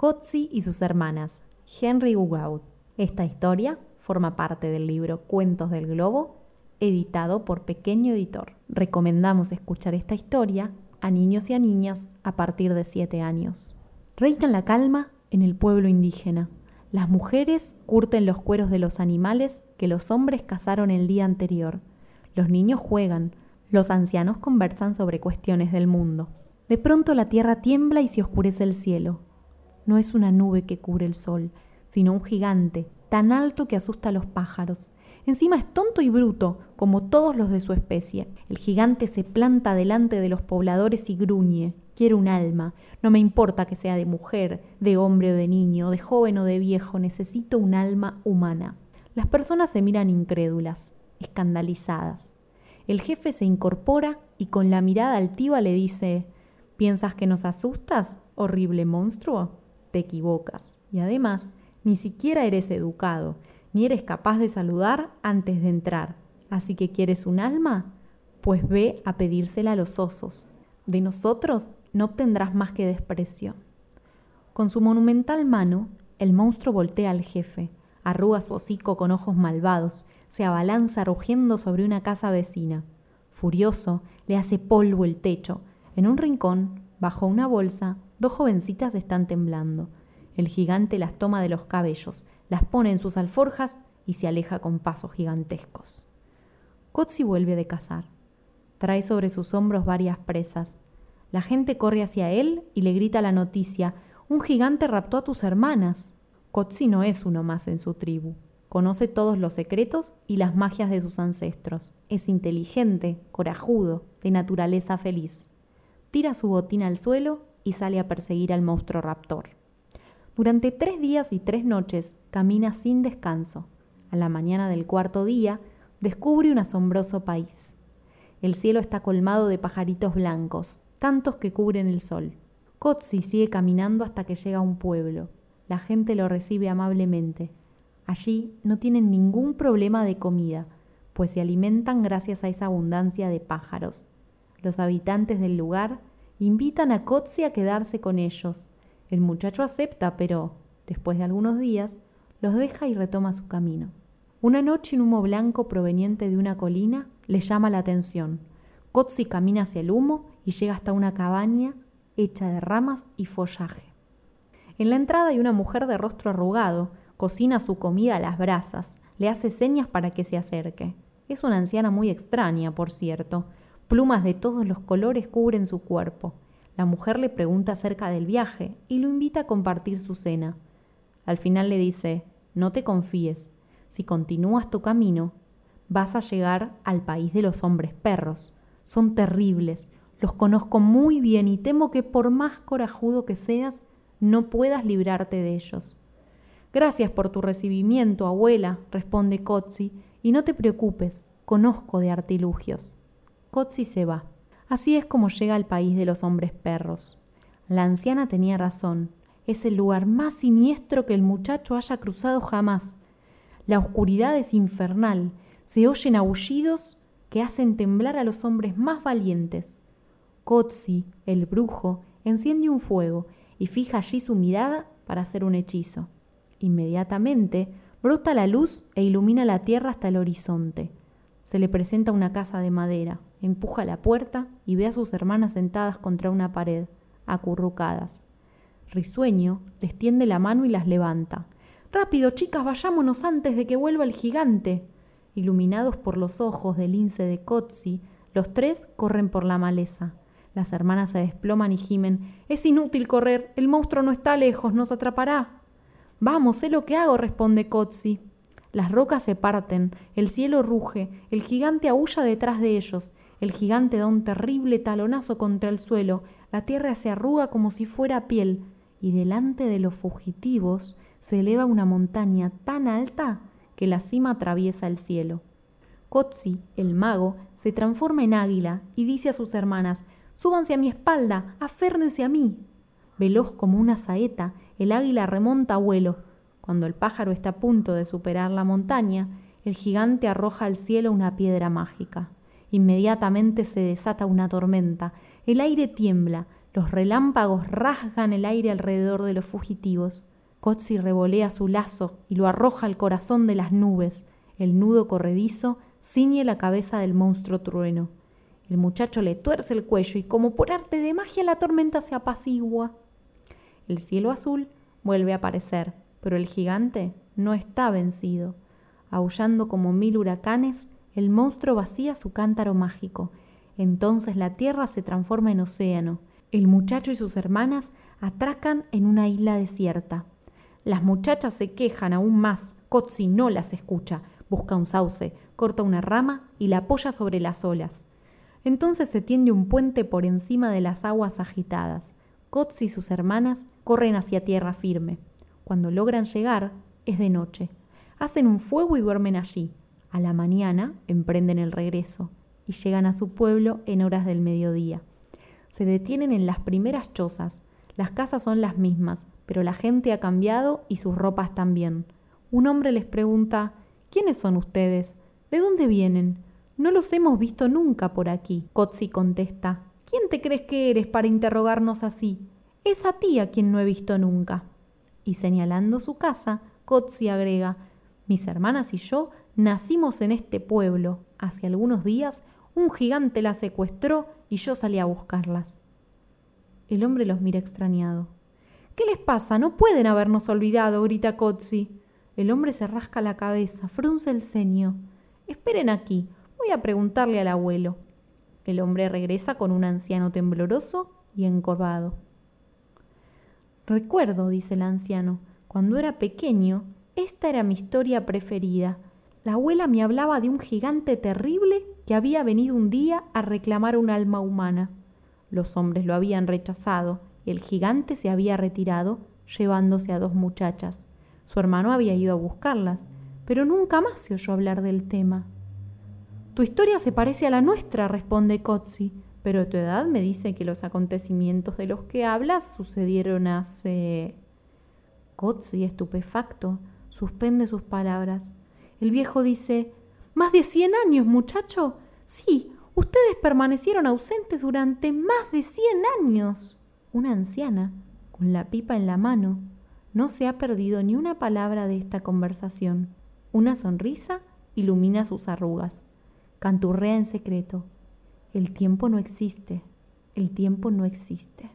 Kotzi y sus hermanas, Henry Ugaud. Esta historia forma parte del libro Cuentos del Globo, editado por Pequeño Editor. Recomendamos escuchar esta historia a niños y a niñas a partir de 7 años. Reina la calma en el pueblo indígena. Las mujeres curten los cueros de los animales que los hombres cazaron el día anterior. Los niños juegan, los ancianos conversan sobre cuestiones del mundo. De pronto la tierra tiembla y se oscurece el cielo. No es una nube que cubre el sol, sino un gigante, tan alto que asusta a los pájaros. Encima es tonto y bruto, como todos los de su especie. El gigante se planta delante de los pobladores y gruñe. Quiero un alma. No me importa que sea de mujer, de hombre o de niño, de joven o de viejo, necesito un alma humana. Las personas se miran incrédulas, escandalizadas. El jefe se incorpora y con la mirada altiva le dice, ¿piensas que nos asustas, horrible monstruo? Te equivocas. Y además, ni siquiera eres educado, ni eres capaz de saludar antes de entrar. Así que quieres un alma? Pues ve a pedírsela a los osos. De nosotros no obtendrás más que desprecio. Con su monumental mano, el monstruo voltea al jefe, arruga su hocico con ojos malvados, se abalanza rugiendo sobre una casa vecina. Furioso, le hace polvo el techo. En un rincón, bajo una bolsa, dos jovencitas están temblando. El gigante las toma de los cabellos, las pone en sus alforjas y se aleja con pasos gigantescos. Kotzi vuelve de cazar. Trae sobre sus hombros varias presas. La gente corre hacia él y le grita la noticia: Un gigante raptó a tus hermanas. Kotzi no es uno más en su tribu. Conoce todos los secretos y las magias de sus ancestros. Es inteligente, corajudo, de naturaleza feliz. Tira su botín al suelo y sale a perseguir al monstruo raptor. Durante tres días y tres noches camina sin descanso. A la mañana del cuarto día descubre un asombroso país. El cielo está colmado de pajaritos blancos, tantos que cubren el sol. Kotzi sigue caminando hasta que llega a un pueblo. La gente lo recibe amablemente. Allí no tienen ningún problema de comida, pues se alimentan gracias a esa abundancia de pájaros. Los habitantes del lugar invitan a Kotzi a quedarse con ellos el muchacho acepta, pero, después de algunos días, los deja y retoma su camino. Una noche un humo blanco proveniente de una colina le llama la atención. Kotzi camina hacia el humo y llega hasta una cabaña hecha de ramas y follaje. En la entrada hay una mujer de rostro arrugado, cocina su comida a las brasas, le hace señas para que se acerque. Es una anciana muy extraña, por cierto. Plumas de todos los colores cubren su cuerpo. La mujer le pregunta acerca del viaje y lo invita a compartir su cena. Al final le dice, no te confíes, si continúas tu camino, vas a llegar al país de los hombres perros. Son terribles, los conozco muy bien y temo que por más corajudo que seas, no puedas librarte de ellos. Gracias por tu recibimiento, abuela, responde Kotzi, y no te preocupes, conozco de artilugios. Kotzi se va. Así es como llega al país de los hombres perros. La anciana tenía razón. Es el lugar más siniestro que el muchacho haya cruzado jamás. La oscuridad es infernal. Se oyen aullidos que hacen temblar a los hombres más valientes. Kotzi, el brujo, enciende un fuego y fija allí su mirada para hacer un hechizo. Inmediatamente brota la luz e ilumina la tierra hasta el horizonte. Se le presenta una casa de madera, empuja la puerta y ve a sus hermanas sentadas contra una pared, acurrucadas. Risueño les tiende la mano y las levanta. Rápido, chicas, vayámonos antes de que vuelva el gigante. Iluminados por los ojos del lince de Kotzi, los tres corren por la maleza. Las hermanas se desploman y gimen. Es inútil correr, el monstruo no está lejos, nos atrapará. Vamos, sé lo que hago, responde Kotzi. Las rocas se parten, el cielo ruge, el gigante aúlla detrás de ellos, el gigante da un terrible talonazo contra el suelo, la tierra se arruga como si fuera piel, y delante de los fugitivos se eleva una montaña tan alta que la cima atraviesa el cielo. Kotzi, el mago, se transforma en águila y dice a sus hermanas, Súbanse a mi espalda, aférnense a mí. Veloz como una saeta, el águila remonta a vuelo, cuando el pájaro está a punto de superar la montaña, el gigante arroja al cielo una piedra mágica. Inmediatamente se desata una tormenta, el aire tiembla, Los relámpagos rasgan el aire alrededor de los fugitivos. Kotzi revolea su lazo y lo arroja al corazón de las nubes. El nudo corredizo ciñe la cabeza del monstruo trueno. El muchacho le tuerce el cuello y como por arte de magia la tormenta se apacigua. El cielo azul vuelve a aparecer, pero el gigante no está vencido. Aullando como mil huracanes, el monstruo vacía su cántaro mágico. Entonces la tierra se transforma en océano. El muchacho y sus hermanas atracan en una isla desierta. Las muchachas se quejan aún más. Kotzi no las escucha. Busca un sauce, corta una rama y la apoya sobre las olas. Entonces se tiende un puente por encima de las aguas agitadas. Kotzi y sus hermanas corren hacia tierra firme. Cuando logran llegar, es de noche. Hacen un fuego y duermen allí. A la mañana emprenden el regreso y llegan a su pueblo en horas del mediodía. Se detienen en las primeras chozas. Las casas son las mismas, pero la gente ha cambiado y sus ropas también. Un hombre les pregunta, ¿quiénes son ustedes? ¿De dónde vienen? No los hemos visto nunca por aquí. Kotzi contesta, ¿quién te crees que eres para interrogarnos así? Es a ti a quien no he visto nunca. Y señalando su casa, Kotzi agrega, mis hermanas y yo nacimos en este pueblo. Hace algunos días un gigante las secuestró y yo salí a buscarlas. El hombre los mira extrañado. ¿Qué les pasa? No pueden habernos olvidado, grita Kotzi. El hombre se rasca la cabeza, frunce el ceño. Esperen aquí, voy a preguntarle al abuelo. El hombre regresa con un anciano tembloroso y encorvado. Recuerdo, dice el anciano, cuando era pequeño, esta era mi historia preferida. La abuela me hablaba de un gigante terrible que había venido un día a reclamar un alma humana. Los hombres lo habían rechazado y el gigante se había retirado llevándose a dos muchachas. Su hermano había ido a buscarlas, pero nunca más se oyó hablar del tema. Tu historia se parece a la nuestra, responde Kotzi, pero tu edad me dice que los acontecimientos de los que hablas sucedieron hace... Kotzi, estupefacto, suspende sus palabras. El viejo dice, ¿Más de cien años, muchacho? Sí, ustedes permanecieron ausentes durante más de cien años. Una anciana, con la pipa en la mano, no se ha perdido ni una palabra de esta conversación. Una sonrisa ilumina sus arrugas. Canturrea en secreto. El tiempo no existe. El tiempo no existe.